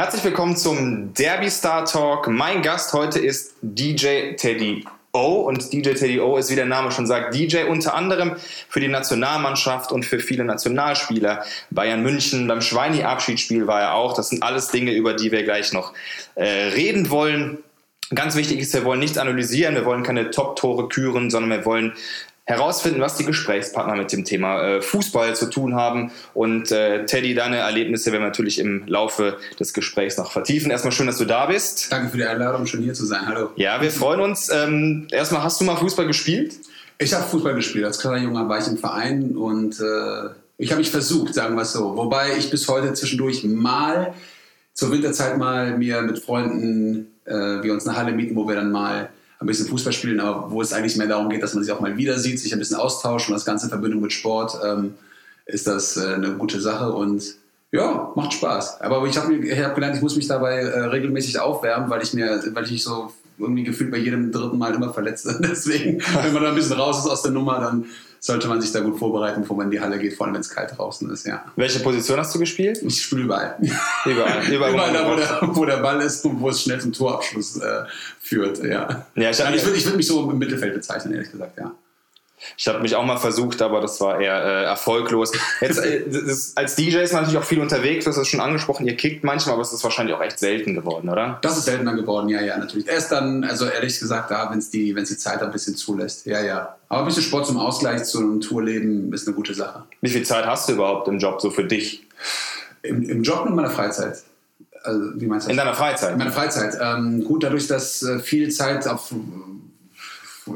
Herzlich willkommen zum Derby Star Talk. Mein Gast heute ist DJ Teddy O und DJ Teddy O ist, wie der Name schon sagt, DJ unter anderem für die Nationalmannschaft und für viele Nationalspieler. Bayern München, beim Schweini-Abschiedsspiel war er auch. Das sind alles Dinge, über die wir gleich noch äh, reden wollen. Ganz wichtig ist, wir wollen nichts analysieren, wir wollen keine Top-Tore küren, sondern wir wollen herausfinden, was die Gesprächspartner mit dem Thema äh, Fußball zu tun haben. Und äh, Teddy, deine Erlebnisse werden wir natürlich im Laufe des Gesprächs noch vertiefen. Erstmal schön, dass du da bist. Danke für die Einladung, schon hier zu sein. Hallo. Ja, wir freuen uns. Ähm, erstmal, hast du mal Fußball gespielt? Ich habe Fußball gespielt. Als kleiner Junger war ich im Verein und äh, ich habe mich versucht, sagen wir es so. Wobei ich bis heute zwischendurch mal zur Winterzeit mal mir mit Freunden äh, wir uns eine Halle mieten, wo wir dann mal ein bisschen Fußball spielen, aber wo es eigentlich mehr darum geht, dass man sich auch mal wieder sieht, sich ein bisschen austauscht und das Ganze in Verbindung mit Sport ähm, ist das äh, eine gute Sache und ja, macht Spaß. Aber ich habe hab gelernt, ich muss mich dabei äh, regelmäßig aufwärmen, weil ich mir, weil ich mich so irgendwie gefühlt bei jedem dritten Mal immer verletze. Deswegen, wenn man da ein bisschen raus ist aus der Nummer, dann sollte man sich da gut vorbereiten, bevor man in die Halle geht, vor allem wenn es kalt draußen ist, ja. Welche Position hast du gespielt? Ich spiele überall. Überall. Überall, überall da, wo der, wo der, Ball ist und wo es schnell zum Torabschluss äh, führt, ja. ja ich, ich würde würd mich so im Mittelfeld bezeichnen, ehrlich gesagt, ja. Ich habe mich auch mal versucht, aber das war eher äh, erfolglos. Jetzt, äh, das, als DJ ist man natürlich auch viel unterwegs, hast es schon angesprochen, ihr kickt manchmal, aber es ist wahrscheinlich auch echt selten geworden, oder? Das ist seltener geworden, ja, ja, natürlich. Erst dann, also ehrlich gesagt, da, wenn es die, die Zeit ein bisschen zulässt, ja, ja. Aber ein bisschen Sport zum Ausgleich zu einem Tourleben ist eine gute Sache. Wie viel Zeit hast du überhaupt im Job so für dich? Im, im Job und in meiner Freizeit. Also, wie meinst du das? In deiner Freizeit? In meiner Freizeit. Ähm, gut, dadurch, dass äh, viel Zeit auf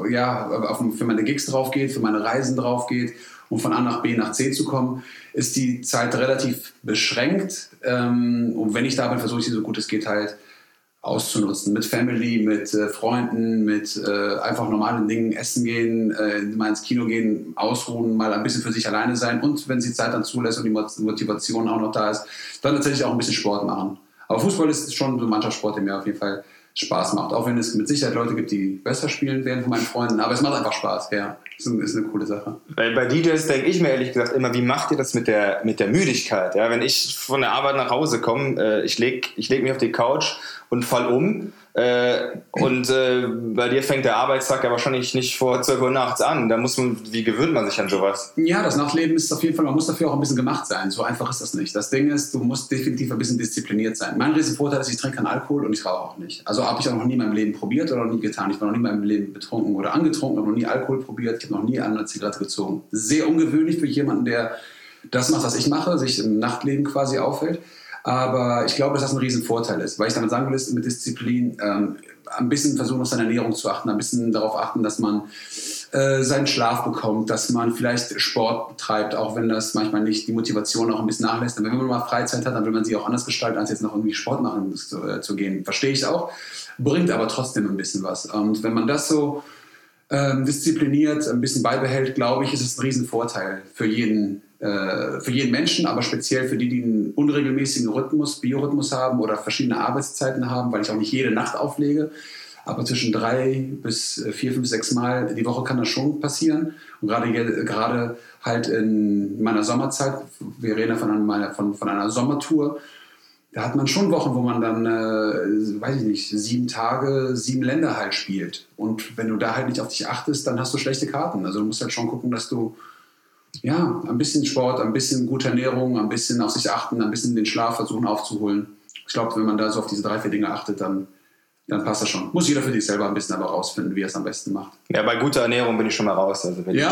ja, auf, für meine Gigs drauf geht, für meine Reisen drauf geht, um von A nach B nach C zu kommen, ist die Zeit relativ beschränkt. Ähm, und wenn ich da bin, versuche ich sie so gut es geht halt auszunutzen. Mit Family, mit äh, Freunden, mit äh, einfach normalen Dingen, essen gehen, äh, mal ins Kino gehen, ausruhen, mal ein bisschen für sich alleine sein und wenn sie Zeit dann zulässt und die Motivation auch noch da ist, dann tatsächlich auch ein bisschen Sport machen. Aber Fußball ist schon so ein Mannschaftssport, der mir auf jeden Fall Spaß macht. Auch wenn es mit Sicherheit Leute gibt, die besser spielen werden von meinen Freunden. Aber es macht einfach Spaß, ja. Ist, ist eine coole Sache. Bei, bei DJs denke ich mir ehrlich gesagt immer, wie macht ihr das mit der, mit der Müdigkeit? Ja, wenn ich von der Arbeit nach Hause komme, äh, ich lege ich leg mich auf die Couch und fall um äh, und äh, bei dir fängt der Arbeitstag ja wahrscheinlich nicht vor 12 Uhr nachts an. Da muss man, wie gewöhnt man sich an sowas? Ja, das Nachtleben ist auf jeden Fall, man muss dafür auch ein bisschen gemacht sein. So einfach ist das nicht. Das Ding ist, du musst definitiv ein bisschen diszipliniert sein. Mein Riesenvorteil ist, ich trinke keinen Alkohol und ich rauche auch nicht. Also habe ich auch noch nie in meinem Leben probiert oder noch nie getan. Ich war noch nie in meinem Leben betrunken oder angetrunken, habe noch nie Alkohol probiert. Habe noch nie eine Zigarette gezogen. Sehr ungewöhnlich für jemanden, der das macht, was ich mache, sich im Nachtleben quasi aufhält. Aber ich glaube, dass das ein Riesenvorteil ist. Weil ich damit sagen will, ist mit Disziplin ähm, ein bisschen versuchen, auf seine Ernährung zu achten, ein bisschen darauf achten, dass man äh, seinen Schlaf bekommt, dass man vielleicht Sport betreibt, auch wenn das manchmal nicht die Motivation auch ein bisschen nachlässt. Aber wenn man mal Freizeit hat, dann will man sie auch anders gestalten, als jetzt noch irgendwie Sport machen zu, äh, zu gehen. Verstehe ich auch, bringt aber trotzdem ein bisschen was. Und wenn man das so ähm, diszipliniert ein bisschen beibehält, glaube ich, ist es ein Riesenvorteil für jeden äh, für jeden Menschen, aber speziell für die, die einen unregelmäßigen Rhythmus, Biorhythmus haben oder verschiedene Arbeitszeiten haben, weil ich auch nicht jede Nacht auflege. Aber zwischen drei bis äh, vier, fünf, sechs Mal die Woche kann das schon passieren. Und gerade, gerade halt in meiner Sommerzeit, wir reden ja von einer, von, von einer Sommertour, da hat man schon Wochen, wo man dann, äh, weiß ich nicht, sieben Tage, sieben Länder halt spielt. Und wenn du da halt nicht auf dich achtest, dann hast du schlechte Karten. Also du musst halt schon gucken, dass du ja, ein bisschen Sport, ein bisschen gute Ernährung, ein bisschen auf sich achten, ein bisschen den Schlaf versuchen aufzuholen. Ich glaube, wenn man da so auf diese drei, vier Dinge achtet, dann, dann passt das schon. Muss jeder für sich selber ein bisschen aber rausfinden, wie er es am besten macht. Ja, bei guter Ernährung bin ich schon mal raus. Also wäre ja.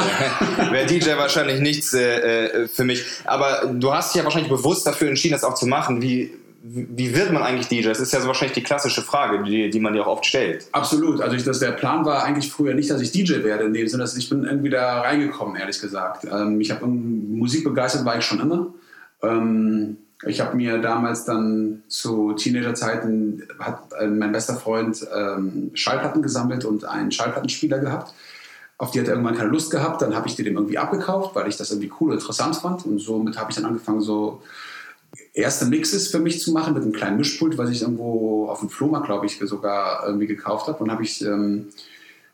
DJ, DJ wahrscheinlich nichts äh, äh, für mich. Aber du hast dich ja wahrscheinlich bewusst dafür entschieden, das auch zu machen. Wie, wie wird man eigentlich DJ? Das ist ja so wahrscheinlich die klassische Frage, die, die man dir auch oft stellt. Absolut. Also ich, das, der Plan war eigentlich früher nicht, dass ich DJ werde, in dem Sinne, dass ich bin irgendwie da reingekommen, ehrlich gesagt. Ähm, ich habe Musik begeistert, war ich schon immer. Ähm, ich habe mir damals dann zu Teenagerzeiten, hat äh, mein bester Freund ähm, Schallplatten gesammelt und einen Schallplattenspieler gehabt. Auf die hat er irgendwann keine Lust gehabt. Dann habe ich die dem irgendwie abgekauft, weil ich das irgendwie cool und interessant fand. Und somit habe ich dann angefangen, so erste Mixes für mich zu machen mit einem kleinen Mischpult, was ich irgendwo auf dem Flohmarkt, glaube ich, sogar irgendwie gekauft habe. Und habe ich ähm,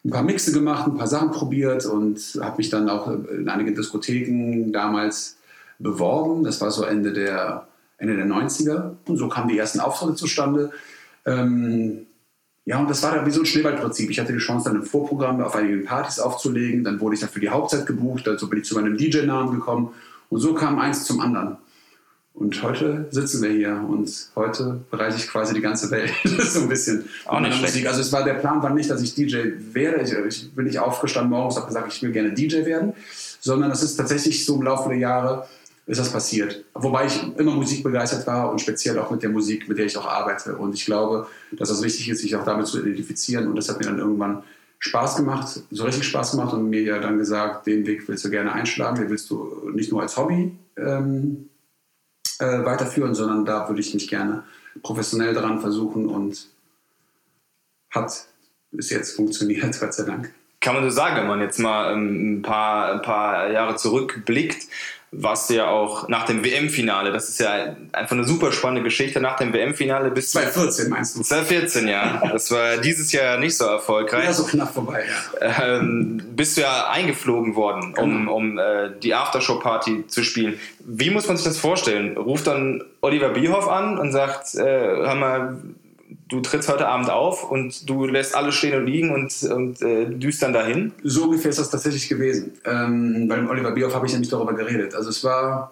ein paar Mixe gemacht, ein paar Sachen probiert und habe mich dann auch in einigen Diskotheken damals beworben. Das war so Ende der, Ende der 90er. Und so kamen die ersten Auftritte zustande. Ähm, ja, und das war dann wie so ein Schneeballprinzip. Ich hatte die Chance, dann ein Vorprogramm auf einigen Partys aufzulegen. Dann wurde ich dann für die Hauptzeit gebucht. Also bin ich zu meinem DJ-Namen gekommen. Und so kam eins zum anderen. Und heute sitzen wir hier und heute bereise ich quasi die ganze Welt. so ein bisschen. Auch nicht Musik. Also es war der Plan war nicht, dass ich DJ werde. Ich, ich bin nicht aufgestanden morgens und habe gesagt, ich will gerne DJ werden, sondern es ist tatsächlich so im Laufe der Jahre ist das passiert. Wobei ich immer musikbegeistert war und speziell auch mit der Musik, mit der ich auch arbeite. Und ich glaube, dass es wichtig ist, sich auch damit zu identifizieren. Und das hat mir dann irgendwann Spaß gemacht, so richtig Spaß gemacht und mir ja dann gesagt, den Weg willst du gerne einschlagen, den willst du nicht nur als Hobby ähm, äh, weiterführen, sondern da würde ich mich gerne professionell daran versuchen und hat bis jetzt funktioniert, Gott sei Dank. Kann man so sagen, wenn man jetzt mal ähm, ein, paar, ein paar Jahre zurückblickt, was ja auch nach dem WM-Finale, das ist ja einfach eine super spannende Geschichte, nach dem WM-Finale bis 2014 meinst du? 2014, ja. Das war dieses Jahr nicht so erfolgreich. Ja, so knapp vorbei, ja. Ähm, bist du ja eingeflogen worden, um, genau. um äh, die Aftershow-Party zu spielen. Wie muss man sich das vorstellen? Ruft dann Oliver Bierhoff an und sagt, äh, hör mal, du trittst heute Abend auf und du lässt alles stehen und liegen und, und äh, düst dann dahin? So ungefähr ist das tatsächlich gewesen. Ähm, bei Oliver Bierhoff habe ich nämlich darüber geredet. Also es war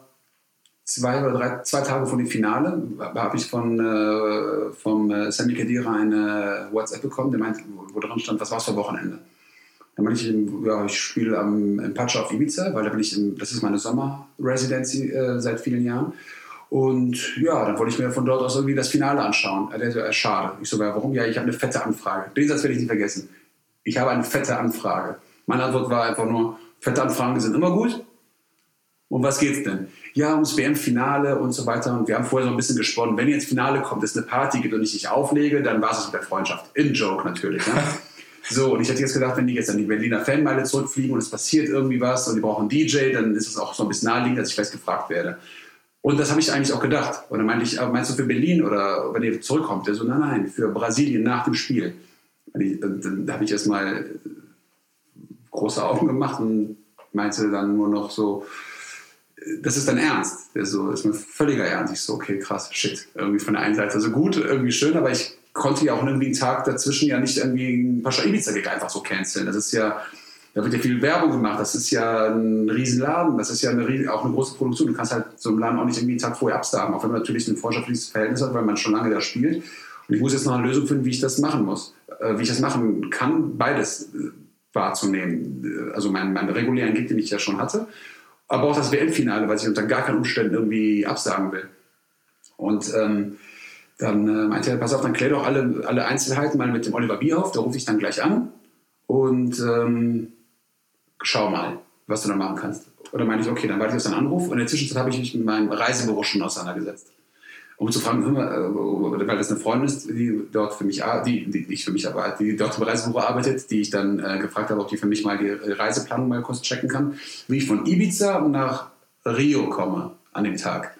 zwei oder drei, zwei Tage vor dem Finale, habe ich von äh, vom äh, Sammy Kedira eine WhatsApp bekommen, der meinte, wo, drin stand, was war's für Wochenende? Dann meinte ich, ja, ich spiele am Pacha auf Ibiza, weil da bin ich, im, das ist meine Sommer-Residency äh, seit vielen Jahren. Und ja, dann wollte ich mir von dort aus irgendwie das Finale anschauen. Der so, schade. Ich so, warum? Ja, ich habe eine fette Anfrage. Den Satz werde ich nicht vergessen. Ich habe eine fette Anfrage. Meine Antwort war einfach nur, fette Anfragen sind immer gut. Um was geht's denn? Ja, ums WM-Finale und so weiter. Und wir haben vorher so ein bisschen gesponnen. Wenn jetzt Finale kommt, es eine Party gibt und ich dich auflege, dann war es mit der Freundschaft. In Joke natürlich. Ja? so, und ich hätte jetzt gedacht, wenn die jetzt an die Berliner Fanmeile zurückfliegen und es passiert irgendwie was und die brauchen einen DJ, dann ist es auch so ein bisschen naheliegend, dass ich vielleicht gefragt werde. Und das habe ich eigentlich auch gedacht. Und dann meinte ich, meinst du für Berlin oder wenn ihr zurückkommt? Der so, nein, nein, für Brasilien nach dem Spiel. Und dann habe ich erstmal große Augen gemacht und meinte dann nur noch so, das ist dein Ernst. Der so, das ist mir völliger Ernst. Ich so, okay, krass, shit. Irgendwie von der einen Seite so gut, irgendwie schön, aber ich konnte ja auch irgendwie einen Tag dazwischen ja nicht irgendwie ein Pascha Ibiza-Gig einfach so canceln. Das ist ja, da wird ja viel Werbung gemacht. Das ist ja ein Riesenladen. Das ist ja eine, auch eine große Produktion. Du kannst halt so einen Laden auch nicht irgendwie einen Tag vorher absagen, auch wenn man natürlich ein freundschaftliches Verhältnis hat, weil man schon lange da spielt. Und ich muss jetzt noch eine Lösung finden, wie ich das machen muss. Äh, wie ich das machen kann, beides äh, wahrzunehmen. Also meinen, meinen regulären Gig, den ich ja schon hatte, aber auch das WM-Finale, was ich unter gar keinen Umständen irgendwie absagen will. Und ähm, dann äh, meinte er, pass auf, dann klär doch alle, alle Einzelheiten mal mit dem Oliver Bierhoff, da rufe ich dann gleich an. Und ähm, schau mal, was du da machen kannst. Oder meinte ich, okay, dann warte ich auf seinen Anruf. Und in der Zwischenzeit habe ich mich mit meinem Reisebüro schon auseinandergesetzt. Um zu fragen, äh, weil das eine Freundin ist, die dort für mich, die, die nicht für mich, aber die dort im Reisebüro arbeitet, die ich dann äh, gefragt habe, ob die für mich mal die Reiseplanung mal kurz checken kann, wie ich von Ibiza nach Rio komme an dem Tag.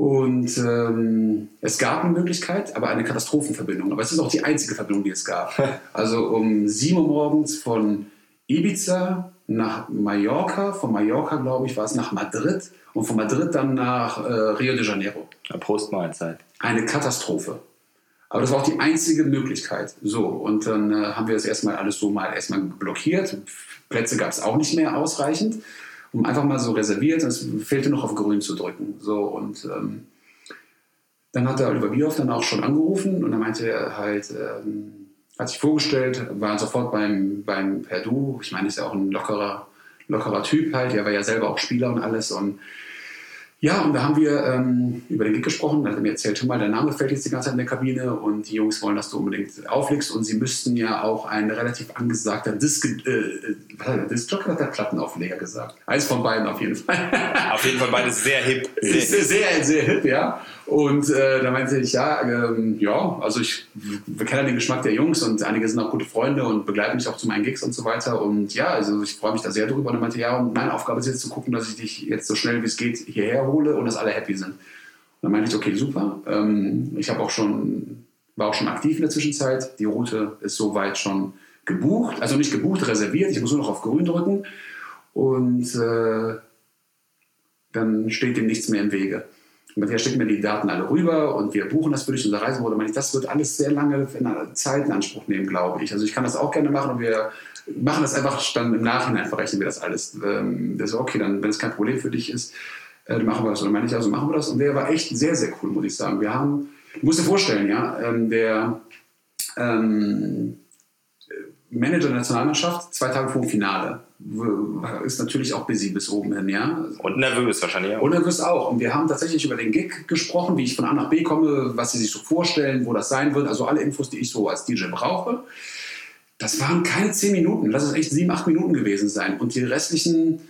Und ähm, es gab eine Möglichkeit, aber eine Katastrophenverbindung. Aber es ist auch die einzige Verbindung, die es gab. Also um 7 Uhr morgens von Ibiza nach Mallorca, von Mallorca, glaube ich, war es nach Madrid und von Madrid dann nach äh, Rio de Janeiro. Ja, Postmahlzeit. Eine Katastrophe. Aber das war auch die einzige Möglichkeit. So, und dann äh, haben wir das erstmal alles so mal erstmal blockiert. Plätze gab es auch nicht mehr ausreichend. Um einfach mal so reserviert. Es fehlte noch auf Grün zu drücken. So, und ähm, dann hat der Oliver Bierhoff dann auch schon angerufen und dann meinte er halt, ähm, hat sich vorgestellt, war sofort beim, beim Perdu. Ich meine, ist ja auch ein lockerer, lockerer Typ halt. Er war ja selber auch Spieler und alles. Und ja, und da haben wir ähm, über den Gig gesprochen. Da hat er mir erzählt, schon mal, dein Name fällt jetzt die ganze Zeit in der Kabine und die Jungs wollen, dass du unbedingt auflegst. Und sie müssten ja auch ein relativ angesagter Disc, äh, Disc hat der Plattenaufleger gesagt. Eins von beiden auf jeden Fall. auf jeden Fall beides sehr hip. Sehr, sehr, sehr, sehr hip, ja. Und äh, da meinte ich, ja, ähm, ja, also ich kenne den Geschmack der Jungs und einige sind auch gute Freunde und begleiten mich auch zu meinen Gigs und so weiter. Und ja, also ich freue mich da sehr drüber. Und er meinte, ja, und meine Aufgabe ist jetzt zu gucken, dass ich dich jetzt so schnell wie es geht hierher hole und dass alle happy sind. Und dann meinte ich, okay, super. Ähm, ich habe auch schon, war auch schon aktiv in der Zwischenzeit. Die Route ist soweit schon gebucht, also nicht gebucht, reserviert. Ich muss nur noch auf Grün drücken und äh, dann steht dem nichts mehr im Wege. Und er schickt mir die Daten alle rüber und wir buchen das für dich, unser. Und das wird alles sehr lange Zeit in Anspruch nehmen, glaube ich. Also ich kann das auch gerne machen und wir machen das einfach dann im Nachhinein, verrechnen wir das alles. Ähm, das ist okay, dann, wenn es kein Problem für dich ist, äh, dann machen wir das. Und dann meine ich, also machen wir das. Und der war echt sehr, sehr cool, muss ich sagen. Wir haben, du musst dir vorstellen, ja, ähm, der ähm, Manager der Nationalmannschaft, zwei Tage vor dem Finale, ist natürlich auch busy bis oben hin, ja. Und nervös wahrscheinlich. Ja. Und nervös auch. Und wir haben tatsächlich über den Gig gesprochen, wie ich von A nach B komme, was sie sich so vorstellen, wo das sein wird. Also alle Infos, die ich so als DJ brauche. Das waren keine zehn Minuten, lass es echt sieben, acht Minuten gewesen sein. Und die restlichen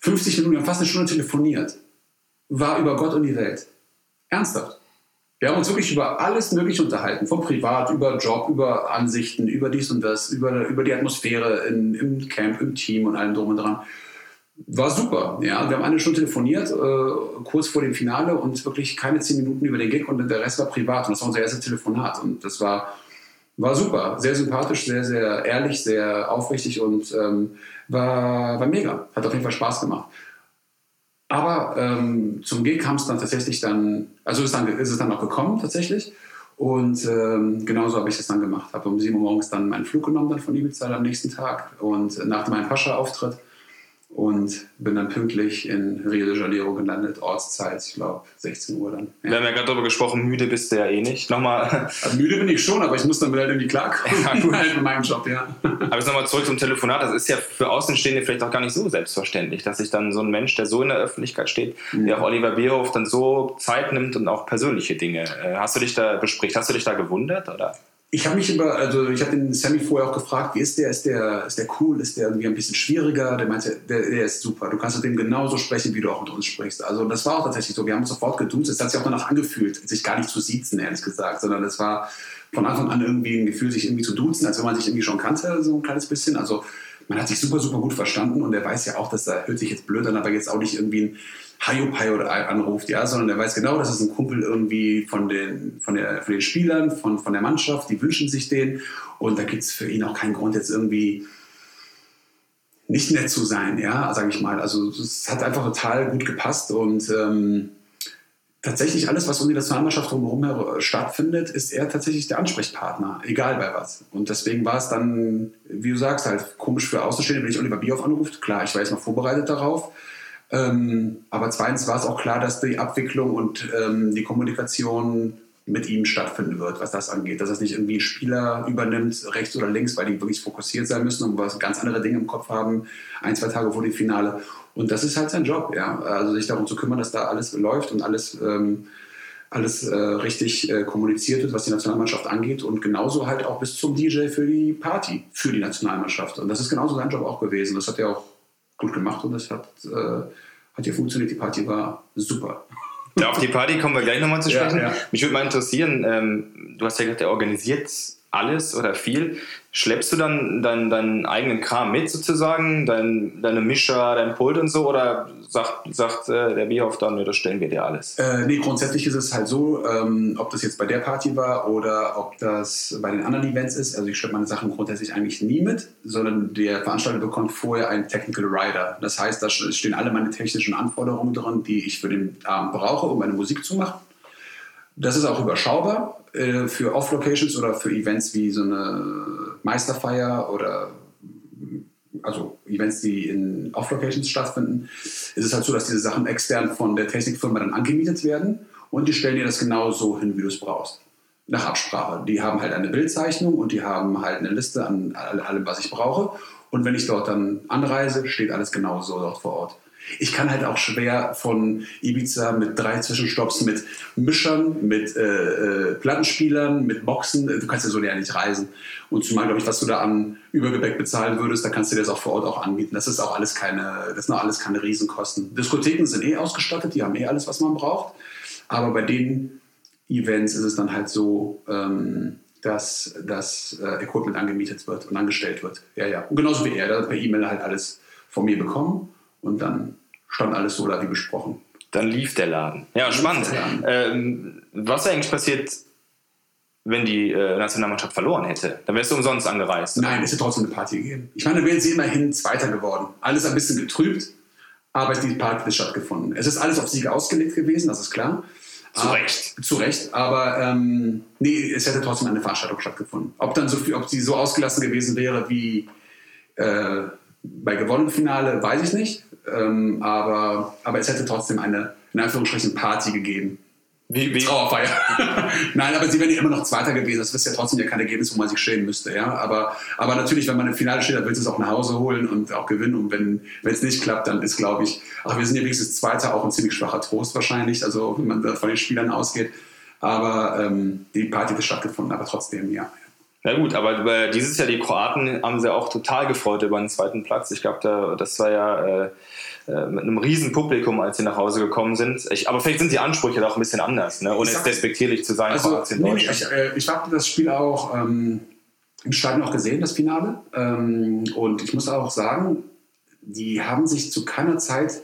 50 Minuten, wir haben fast eine Stunde telefoniert, war über Gott und die Welt. Ernsthaft. Wir haben uns wirklich über alles Mögliche unterhalten, vom Privat, über Job, über Ansichten, über dies und das, über, über die Atmosphäre in, im Camp, im Team und allem drum und dran. War super. Ja, wir haben eine Stunde telefoniert, äh, kurz vor dem Finale und wirklich keine zehn Minuten über den Gig und der Rest war privat. Und das war unser erstes Telefonat. Und das war, war super. Sehr sympathisch, sehr, sehr ehrlich, sehr aufrichtig und ähm, war, war mega. Hat auf jeden Fall Spaß gemacht. Aber ähm, zum G kam es dann tatsächlich dann, also ist, dann, ist es dann auch gekommen tatsächlich. Und ähm, genauso habe ich es dann gemacht. Habe um 7 Uhr morgens dann meinen Flug genommen dann von Ibiza am nächsten Tag und nach meinem Pascha-Auftritt und bin dann pünktlich in Rio de Janeiro gelandet, Ortszeit, ich glaube 16 Uhr dann. Ja. Wir haben ja gerade darüber gesprochen, müde bist du ja eh nicht. Nochmal. Also müde bin ich schon, aber ich muss dann halt irgendwie klarkommen. Ja, gut. halt mit meinem Job, ja. Aber jetzt nochmal zurück zum Telefonat. Das ist ja für Außenstehende vielleicht auch gar nicht so selbstverständlich, dass sich dann so ein Mensch, der so in der Öffentlichkeit steht, mhm. wie auch Oliver Bierhoff, dann so Zeit nimmt und auch persönliche Dinge. Äh, hast du dich da bespricht? Hast du dich da gewundert? Oder? Ich habe mich über, also ich habe den Sammy vorher auch gefragt, wie ist der? Ist der, ist der cool? Ist der irgendwie ein bisschen schwieriger? Der meinte, der, der ist super. Du kannst mit dem genauso sprechen, wie du auch mit uns sprichst. Also das war auch tatsächlich so. Wir haben uns sofort geduzt. Es hat sich auch danach angefühlt, sich gar nicht zu siezen, ehrlich gesagt, sondern es war von Anfang an irgendwie ein Gefühl, sich irgendwie zu duzen, als wenn man sich irgendwie schon kannte, so ein kleines bisschen. Also man hat sich super, super gut verstanden und er weiß ja auch, dass er, hört sich jetzt blöd an, aber jetzt auch nicht irgendwie ein Hayopai oder anruft, ja, sondern er weiß genau, das ist ein Kumpel irgendwie von den, von der, von den Spielern, von, von der Mannschaft, die wünschen sich den und da gibt es für ihn auch keinen Grund jetzt irgendwie nicht nett zu sein, ja, sage ich mal. Also es hat einfach total gut gepasst und ähm, tatsächlich alles, was um die Nationalmannschaft drumherum stattfindet, ist er tatsächlich der Ansprechpartner, egal bei was. Und deswegen war es dann, wie du sagst, halt komisch für Außenstehende, wenn ich Oliver Bierhoff anruft. Klar, ich war jetzt mal vorbereitet darauf. Ähm, aber zweitens war es auch klar, dass die Abwicklung und ähm, die Kommunikation mit ihm stattfinden wird, was das angeht. Dass das nicht irgendwie ein Spieler übernimmt, rechts oder links, weil die wirklich fokussiert sein müssen und was ganz andere Dinge im Kopf haben, ein, zwei Tage vor dem Finale. Und das ist halt sein Job, ja. Also sich darum zu kümmern, dass da alles läuft und alles, ähm, alles äh, richtig äh, kommuniziert wird, was die Nationalmannschaft angeht. Und genauso halt auch bis zum DJ für die Party, für die Nationalmannschaft. Und das ist genauso sein Job auch gewesen. Das hat er auch gut gemacht und das hat, äh, hat ja funktioniert. Die Party war super. Auf die Party kommen wir gleich nochmal zu sprechen. Ja, ja. Mich würde mal interessieren, ähm, du hast ja gesagt, er organisiert alles oder viel. Schleppst du dann deinen, deinen eigenen Kram mit sozusagen, dein, deine Mischer, dein Pult und so oder sagt, sagt äh, der Bierhoff dann, das stellen wir dir alles? Äh, nee, grundsätzlich ist es halt so, ähm, ob das jetzt bei der Party war oder ob das bei den anderen Events ist. Also ich schleppe meine Sachen grundsätzlich eigentlich nie mit, sondern der Veranstalter bekommt vorher einen Technical Rider. Das heißt, da stehen alle meine technischen Anforderungen drin, die ich für den Abend brauche, um meine Musik zu machen. Das ist auch überschaubar äh, für Off-Locations oder für Events wie so eine Meisterfeier oder also Events, die in Off-Locations stattfinden, ist es halt so, dass diese Sachen extern von der Technikfirma dann angemietet werden und die stellen dir das genau so hin, wie du es brauchst. Nach Absprache. Die haben halt eine Bildzeichnung und die haben halt eine Liste an allem, was ich brauche. Und wenn ich dort dann anreise, steht alles genau so dort vor Ort. Ich kann halt auch schwer von Ibiza mit drei Zwischenstopps, mit Mischern, mit äh, äh, Plattenspielern, mit Boxen, du kannst ja so ja nicht reisen. Und zumal, glaube ich, was du da an Übergepäck bezahlen würdest, da kannst du dir das auch vor Ort auch anbieten. Das ist auch alles keine, das sind auch alles keine Riesenkosten. Diskotheken sind eh ausgestattet, die haben eh alles, was man braucht. Aber bei den Events ist es dann halt so, ähm, dass das äh, Equipment angemietet wird und angestellt wird. Ja, ja. Und genauso wie er, der hat per E-Mail halt alles von mir bekommen und dann stand alles so da wie besprochen. Dann lief der Laden. Ja, spannend. Laden. Ähm, was eigentlich passiert wenn die äh, Nationalmannschaft verloren hätte. Dann wärst du umsonst angereist. Nein, es hätte trotzdem eine Party gegeben. Ich meine, da wären sie immerhin Zweiter geworden. Alles ein bisschen getrübt, aber die Party hat stattgefunden. Es ist alles auf Sieg ausgelegt gewesen, das ist klar. Zu Recht. Zu Recht, aber ähm, nee, es hätte trotzdem eine Veranstaltung stattgefunden. Ob dann so viel, ob sie so ausgelassen gewesen wäre wie äh, bei gewonnenem Finale, weiß ich nicht. Ähm, aber, aber es hätte trotzdem eine, in Anführungsstrichen, Party gegeben. Wie, wie? Trauerfeier. Nein, aber sie wären ja immer noch Zweiter gewesen. Das ist ja trotzdem ja kein Ergebnis, wo man sich schämen müsste. Ja? Aber, aber natürlich, wenn man im Finale steht, dann willst du es auch nach Hause holen und auch gewinnen. Und wenn es nicht klappt, dann ist, glaube ich, ach, wir sind ja wenigstens Zweiter, auch ein ziemlich schwacher Trost wahrscheinlich. Also, wenn man von den Spielern ausgeht. Aber ähm, die Party hat stattgefunden, aber trotzdem, ja. Na gut, aber dieses Jahr die Kroaten haben sie auch total gefreut über den zweiten Platz. Ich glaube, da, das war ja äh, äh, mit einem riesen Publikum, als sie nach Hause gekommen sind. Ich, aber vielleicht sind die Ansprüche da auch ein bisschen anders, ne? ohne jetzt despektierlich zu sein. Also, nee, ich, äh, ich habe das Spiel auch ähm, im Stadion auch gesehen, das Finale. Ähm, und ich muss auch sagen, die haben sich zu keiner Zeit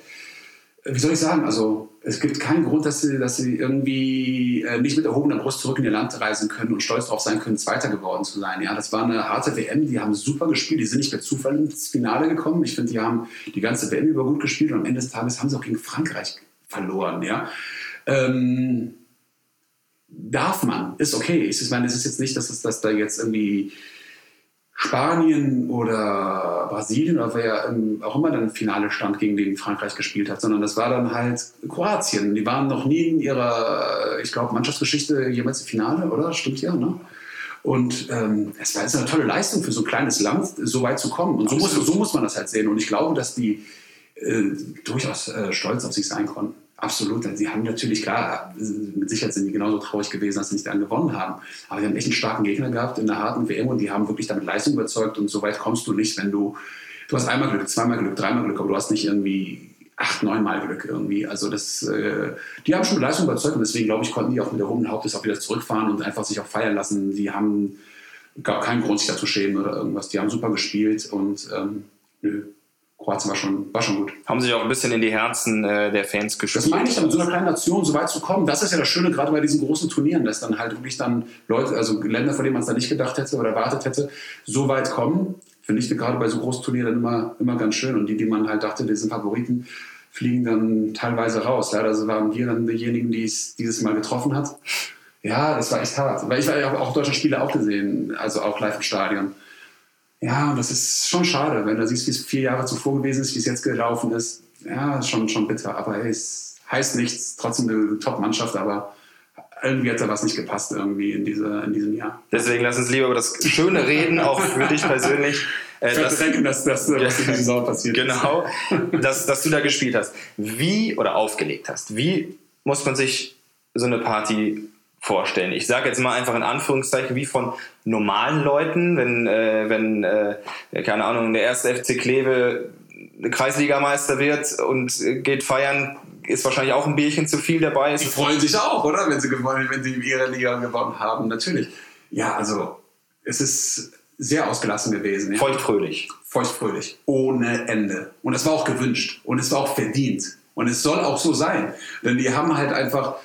wie soll ich sagen, also es gibt keinen Grund, dass sie, dass sie irgendwie äh, nicht mit erhobener Brust zurück in ihr Land reisen können und stolz darauf sein können, Zweiter geworden zu sein. Ja, das war eine harte WM, die haben super gespielt, die sind nicht per Zufall ins Finale gekommen. Ich finde, die haben die ganze WM über gut gespielt und am Ende des Tages haben sie auch gegen Frankreich verloren. Ja. Ähm, darf man, ist okay. Ich meine, es ist jetzt nicht, dass, es, dass da jetzt irgendwie Spanien oder Brasilien oder wer auch immer dann im Finale stand, gegen den Frankreich gespielt hat, sondern das war dann halt Kroatien. Die waren noch nie in ihrer, ich glaube, Mannschaftsgeschichte jemals im Finale, oder? Stimmt ja, ne? Und ähm, es war jetzt eine tolle Leistung für so ein kleines Land, so weit zu kommen. Und so muss, so muss man das halt sehen. Und ich glaube, dass die äh, durchaus äh, stolz auf sich sein konnten. Absolut. Sie haben natürlich, klar, mit Sicherheit sind die genauso traurig gewesen, dass sie nicht dann gewonnen haben. Aber sie haben echt einen starken Gegner gehabt in der harten WM und die haben wirklich damit Leistung überzeugt. Und so weit kommst du nicht, wenn du, du hast einmal Glück, zweimal Glück, dreimal Glück, aber du hast nicht irgendwie acht, neunmal Glück irgendwie. Also das, äh, die haben schon mit Leistung überzeugt und deswegen glaube ich, konnten die auch mit der hohen Hauptes auch wieder zurückfahren und einfach sich auch feiern lassen. Die haben gar keinen Grund, sich da zu schämen oder irgendwas. Die haben super gespielt und ähm, nö, Kroatien war schon, war schon gut. Haben sich auch ein bisschen in die Herzen äh, der Fans gespielt. Das meine ich, mit so einer kleinen Nation so weit zu kommen. Das ist ja das Schöne, gerade bei diesen großen Turnieren, dass dann halt wirklich dann Leute, also Länder, von denen man es da nicht gedacht hätte oder erwartet hätte, so weit kommen. Finde ich gerade bei so großen Turnieren immer, immer ganz schön. Und die, die man halt dachte, die sind Favoriten, fliegen dann teilweise raus. Ja, also waren wir dann diejenigen, die es dieses Mal getroffen hat. Ja, das war echt hart. Weil ich war ja auch deutsche Spiele auch gesehen, also auch live im Stadion. Ja, das ist schon schade, wenn du siehst, wie es vier Jahre zuvor gewesen ist, wie es jetzt gelaufen ist. Ja, schon, schon bitter. Aber hey, es heißt nichts, trotzdem eine Top-Mannschaft, aber irgendwie hat da was nicht gepasst irgendwie in, diese, in diesem Jahr. Deswegen lass uns lieber über das Schöne reden, auch für dich persönlich. Äh, dass, denken, dass das, was in dieser Saison passiert genau, ist. dass, dass du da gespielt hast. Wie, oder aufgelegt hast, wie muss man sich so eine Party vorstellen. Ich sage jetzt mal einfach in Anführungszeichen wie von normalen Leuten, wenn, äh, wenn äh, keine Ahnung, der erste FC Kleve Kreisligameister wird und geht feiern, ist wahrscheinlich auch ein Bierchen zu viel dabei. Die freuen sich auch, oder? Wenn sie gewonnen, wenn sie ihre Liga gewonnen haben, natürlich. Ja, also es ist sehr ausgelassen gewesen. Ja. Feuchtfröhlich. Feuchtfröhlich. Ohne Ende. Und es war auch gewünscht. Und es war auch verdient. Und es soll auch so sein. Denn die haben halt einfach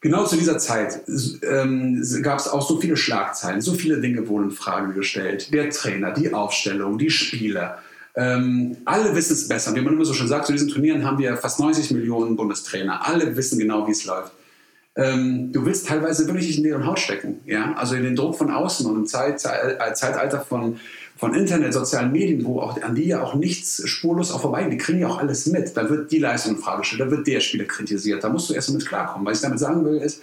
Genau zu dieser Zeit ähm, gab es auch so viele Schlagzeilen, so viele Dinge wurden in Frage gestellt. Der Trainer, die Aufstellung, die Spieler. Ähm, alle wissen es besser. Wie man immer so schon sagt, zu diesen Turnieren haben wir fast 90 Millionen Bundestrainer. Alle wissen genau, wie es läuft. Ähm, du willst teilweise wirklich in deren Haut stecken. Ja? Also in den Druck von außen und im Zeit, Zeitalter von von Internet, sozialen Medien, wo auch an die ja auch nichts spurlos auch vorbei, die kriegen ja auch alles mit. Da wird die Leistung in Frage gestellt, da wird der Spieler kritisiert, da musst du erst mit klarkommen. Was ich damit sagen will, ist,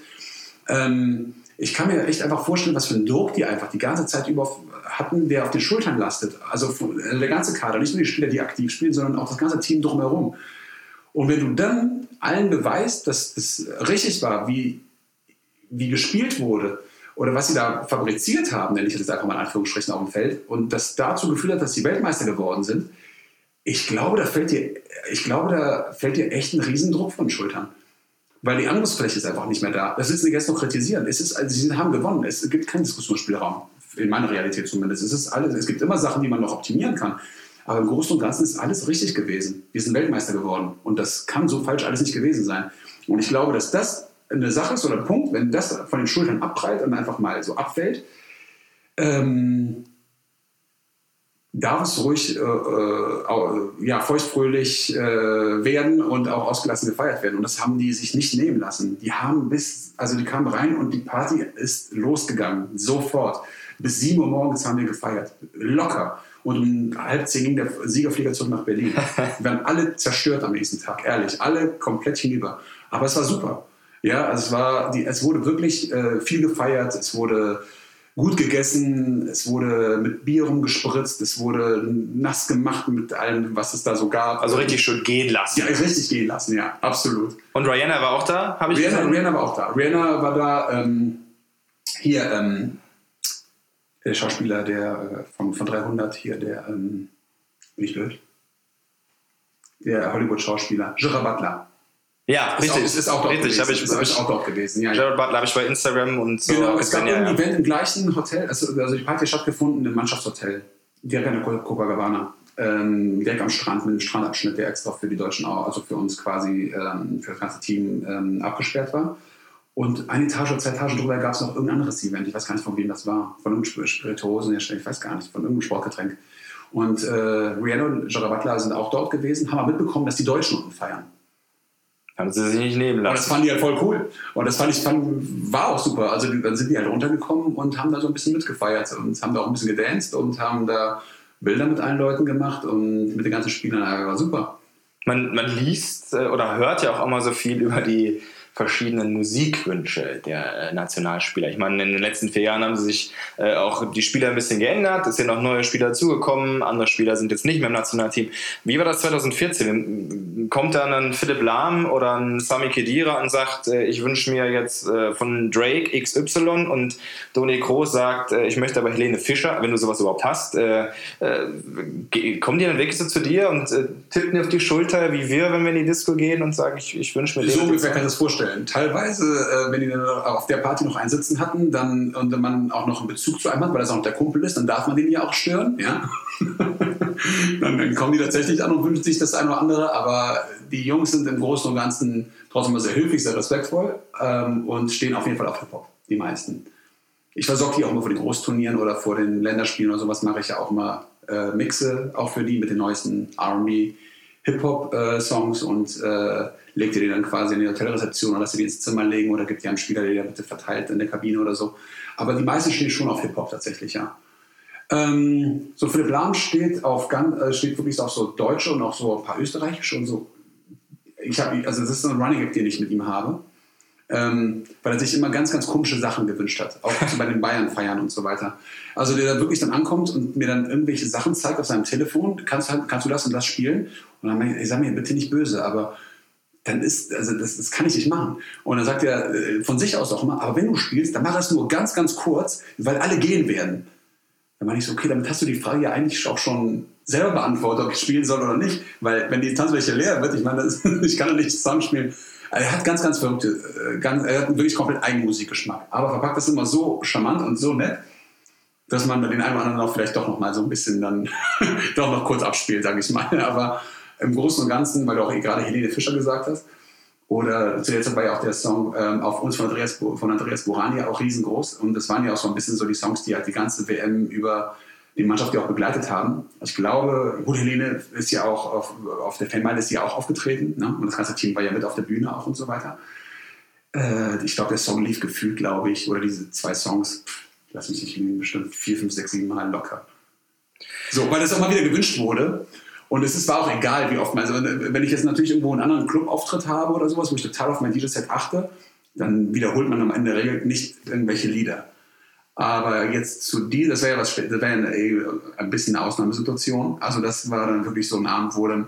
ähm, ich kann mir echt einfach vorstellen, was für einen Druck die einfach die ganze Zeit über hatten, der auf den Schultern lastet. Also äh, der ganze Kader, nicht nur die Spieler, die aktiv spielen, sondern auch das ganze Team drumherum. Und wenn du dann allen beweist, dass es richtig war, wie, wie gespielt wurde, oder was sie da fabriziert haben, nenne ich das einfach mal in Anführungsstrichen auf dem Feld, und das dazu geführt hat, dass sie Weltmeister geworden sind, ich glaube, da fällt dir, ich glaube, da fällt dir echt ein Riesendruck von den Schultern. Weil die Angriffsfläche ist einfach nicht mehr da. Das ist nicht erst noch kritisieren. Es ist, also sie haben gewonnen. Es gibt keinen Diskussionsspielraum. In meiner Realität zumindest. Es ist alles, es gibt immer Sachen, die man noch optimieren kann. Aber im Großen und Ganzen ist alles richtig gewesen. Wir sind Weltmeister geworden. Und das kann so falsch alles nicht gewesen sein. Und ich glaube, dass das eine Sache ist oder ein Punkt, wenn das von den Schultern abprallt und einfach mal so abfällt, ähm, darf es ruhig äh, äh, ja, feuchtfröhlich äh, werden und auch ausgelassen gefeiert werden. Und das haben die sich nicht nehmen lassen. Die haben bis, also die kamen rein und die Party ist losgegangen, sofort. Bis 7 Uhr morgens haben wir gefeiert. Locker. Und um halb zehn ging der Siegerflieger zurück nach Berlin. Wir waren alle zerstört am nächsten Tag, ehrlich. Alle komplett hinüber. Aber es war super. Ja, also es, war die, es wurde wirklich äh, viel gefeiert. Es wurde gut gegessen, es wurde mit Bier rumgespritzt, es wurde nass gemacht mit allem, was es da so gab. Also richtig schön gehen lassen. Ja, richtig gehen lassen, ja, absolut. Und Rihanna war auch da, habe ich Rihanna, gesehen? Rihanna war auch da. Rihanna war da, ähm, hier, ähm, der Schauspieler der, äh, von, von 300, hier, der, ähm, bin ich blöd? Der Hollywood-Schauspieler, Gerard Butler. Ja, richtig. auch, ist, auch richtig, gewesen. ich, ist, ich, auch dort gewesen, ja. ja. Jared Butler habe ich bei Instagram und so Genau, es gab gesehen, ein ja. Event im gleichen Hotel, also, also die Party hat stattgefunden im Mannschaftshotel, direkt an der Copacabana, ähm, direkt am Strand mit einem Strandabschnitt, der extra für die Deutschen auch, also für uns quasi, ähm, für das ganze Team ähm, abgesperrt war. Und eine Etage oder zwei Etagen drüber gab es noch irgendein anderes Event, ich weiß gar nicht, von wem das war, von irgendeinem Spirituosenhersteller, ich weiß gar nicht, von irgendeinem Sportgetränk. Und äh, Rihanna und Gerard Butler sind auch dort gewesen, haben aber mitbekommen, dass die Deutschen unten feiern. Haben sie sich nicht nehmen Und das lassen. fanden die halt voll cool. Und das fand ich, fand, war auch super. Also dann sind die halt runtergekommen und haben da so ein bisschen mitgefeiert und haben da auch ein bisschen gedanced und haben da Bilder mit allen Leuten gemacht und mit den ganzen Spielern. War super. Man, man liest äh, oder hört ja auch immer so viel über die verschiedenen Musikwünsche der äh, Nationalspieler. Ich meine, in den letzten vier Jahren haben sie sich äh, auch die Spieler ein bisschen geändert. Es sind auch neue Spieler dazugekommen. Andere Spieler sind jetzt nicht mehr im Nationalteam. Wie war das 2014? Kommt dann ein Philipp Lahm oder ein Sami Khedira und sagt, äh, ich wünsche mir jetzt äh, von Drake XY und Toni Kroos sagt, äh, ich möchte aber Helene Fischer, wenn du sowas überhaupt hast. Äh, kommen die dann wirklich so zu dir und tippen dir auf die Schulter, wie wir, wenn wir in die Disco gehen und sagen, ich, ich wünsche mir So den. ungefähr kann ich das vorstellen. Teilweise, äh, wenn die auf der Party noch einen sitzen hatten dann, und man auch noch einen Bezug zu einem hat, weil das auch noch der Kumpel ist, dann darf man den ja auch stören. Ja? dann, dann kommen die tatsächlich an und wünschen sich das eine oder andere. Aber die Jungs sind im Großen und Ganzen trotzdem immer sehr höflich, sehr respektvoll ähm, und stehen auf jeden Fall auf Hip-Hop, die meisten. Ich versorge die auch immer vor den Großturnieren oder vor den Länderspielen oder sowas mache ich ja auch immer äh, Mixe, auch für die mit den neuesten R&B, Hip-Hop-Songs und äh, legt ihr die dann quasi in die Hotelrezeption oder lasst ihr die ins Zimmer legen oder gibt ihr einen Spieler, der die bitte verteilt in der Kabine oder so. Aber die meisten stehen schon auf Hip-Hop tatsächlich, ja. Ähm, so Philipp Lahm steht auf ganz, äh, steht wirklich auf so Deutsche und auch so ein paar Österreichische und so. Ich habe, also das ist so ein Running Gag, den ich mit ihm habe ähm, weil er sich immer ganz, ganz komische Sachen gewünscht hat. Auch bei den Bayern-Feiern und so weiter. Also der da wirklich dann ankommt und mir dann irgendwelche Sachen zeigt auf seinem Telefon, kannst, du- kannst du das und das spielen? Und dann ich, ey, sag mir bitte nicht böse, aber dann ist, also das, das kann ich nicht machen. Und dann sagt er äh, von sich aus auch immer, aber wenn du spielst, dann mach es nur ganz, ganz kurz, weil alle gehen werden. Dann meine ich so, okay, damit hast du die Frage ja eigentlich auch schon selber beantwortet, ob ich spielen soll oder nicht. Weil wenn die Tanzfläche leer wird, ich meine, das, ich kann ja nicht zusammenspielen. Er hat ganz, ganz verrückte, äh, ganz, er hat wirklich komplett eigenen Musikgeschmack. Aber verpackt das immer so charmant und so nett, dass man den einen oder anderen auch vielleicht doch noch mal so ein bisschen dann doch noch kurz abspielt, sage ich mal. Aber im Großen und Ganzen, weil du auch gerade Helene Fischer gesagt hast, oder zuletzt war ja auch der Song ähm, auf uns von Andreas, von Andreas Borani auch riesengroß. Und das waren ja auch so ein bisschen so die Songs, die halt die ganze WM über die Mannschaft ja auch begleitet haben. Ich glaube, gut, Helene ist ja auch auf, auf der Fanmeile ist ja auch aufgetreten. Ne? Und das ganze Team war ja mit auf der Bühne auch und so weiter. Äh, ich glaube, der Song lief gefühlt, glaube ich, oder diese zwei Songs, pff, lass mich nicht lügen, bestimmt vier, fünf, sechs, sieben Mal locker. So, weil das auch mal wieder gewünscht wurde. Und es ist, war auch egal, wie oft also wenn ich jetzt natürlich irgendwo einen anderen Clubauftritt habe oder sowas, wo ich total auf mein DJ-Set achte, dann wiederholt man am Ende der Regel nicht irgendwelche Lieder. Aber jetzt zu dir, das wäre ja was, das wäre ein bisschen eine Ausnahmesituation. Also das war dann wirklich so ein Abend, wo dann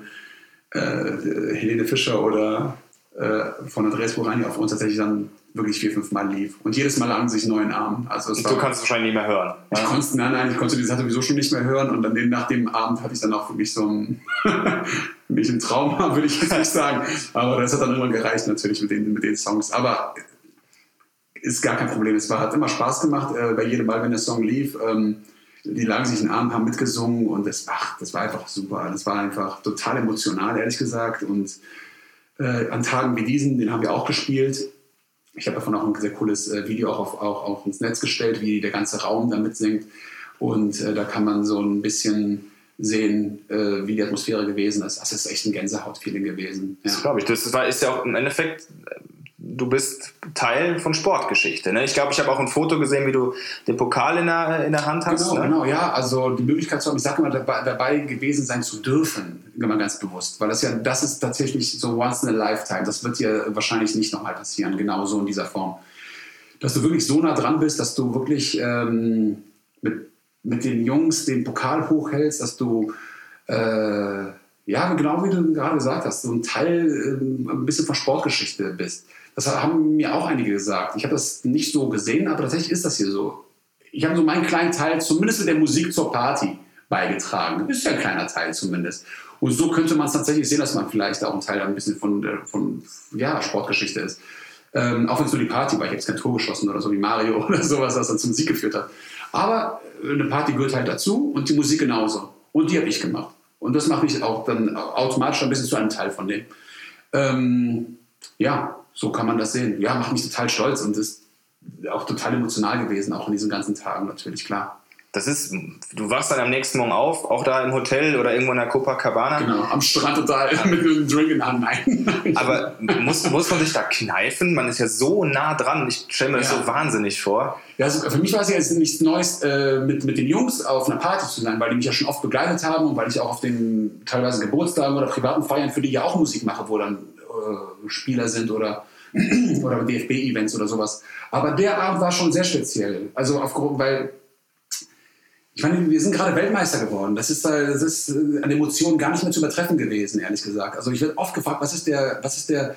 äh, Helene Fischer oder äh, von Andreas Borani auf uns tatsächlich dann wirklich vier, fünf Mal lief. Und jedes Mal lagen sich neuen Arm. Also es Und war, du kannst es wahrscheinlich nicht mehr hören. ich konnte, nein, nein, ich konnte die Sache sowieso schon nicht mehr hören. Und dann nach dem Abend hatte ich dann auch für mich so ein, nicht ein Trauma, würde ich jetzt nicht sagen. Aber das hat dann irgendwann gereicht natürlich mit den, mit den Songs. Aber ist gar kein Problem. Es war, hat immer Spaß gemacht, äh, bei jedem Mal, wenn der Song lief. Ähm, die lagen sich in den Arm, haben mitgesungen und das, ach, das war einfach super. Das war einfach total emotional, ehrlich gesagt. Und äh, an Tagen wie diesen, den haben wir auch gespielt, ich habe davon auch ein sehr cooles äh, Video auch, auf, auch, auch ins Netz gestellt, wie der ganze Raum da mitsingt. Und äh, da kann man so ein bisschen sehen, äh, wie die Atmosphäre gewesen ist. Das ist echt ein Gänsehaut-Feeling gewesen. Ja. Das glaube ich. Das ist ja auch im Endeffekt du bist Teil von Sportgeschichte. Ne? Ich glaube, ich habe auch ein Foto gesehen, wie du den Pokal in der, in der Hand hast. Genau, ne? genau, ja. Also die Möglichkeit zu haben, ich sage immer, dabei, dabei, gewesen sein zu dürfen, immer ganz bewusst. Weil das ja, das ist tatsächlich so once in a lifetime. Das wird dir wahrscheinlich nicht nochmal passieren, genau so in dieser Form. Dass du wirklich so nah dran bist, dass du wirklich ähm, mit, mit den Jungs den Pokal hochhältst, dass du äh, ja, genau wie du gerade gesagt hast, so ein Teil, äh, ein bisschen von Sportgeschichte bist. Das haben mir auch einige gesagt. Ich habe das nicht so gesehen, aber tatsächlich ist das hier so. Ich habe so meinen kleinen Teil, zumindest mit der Musik zur Party, beigetragen. Ist ja ein kleiner Teil zumindest. Und so könnte man es tatsächlich sehen, dass man vielleicht auch ein Teil ein bisschen von, von ja, Sportgeschichte ist. Ähm, auch wenn es nur die Party war. Ich habe jetzt kein Tor geschossen oder so wie Mario oder sowas, das dann zum Sieg geführt hat. Aber eine Party gehört halt dazu und die Musik genauso. Und die habe ich gemacht. Und das macht mich auch dann automatisch ein bisschen zu einem Teil von dem. Ähm, ja, so kann man das sehen. Ja, macht mich total stolz und ist auch total emotional gewesen, auch in diesen ganzen Tagen natürlich, klar. Das ist, du wachst dann am nächsten Morgen auf, auch da im Hotel oder irgendwo in der Copacabana. Genau, am Strand total mit einem Drink in Hand. Nein. Aber muss, muss man sich da kneifen? Man ist ja so nah dran. Ich stelle mir das ja. so wahnsinnig vor. Ja, also für mich war es ja jetzt nichts Neues, äh, mit, mit den Jungs auf einer Party zu sein, weil die mich ja schon oft begleitet haben und weil ich auch auf den teilweise Geburtstagen oder privaten Feiern für die ja auch Musik mache, wo dann äh, Spieler sind oder, oder DFB-Events oder sowas. Aber der Abend war schon sehr speziell. Also aufgrund, weil ich meine, wir sind gerade Weltmeister geworden. Das ist, das ist an Emotionen gar nicht mehr zu übertreffen gewesen, ehrlich gesagt. Also ich werde oft gefragt, was ist der, was ist der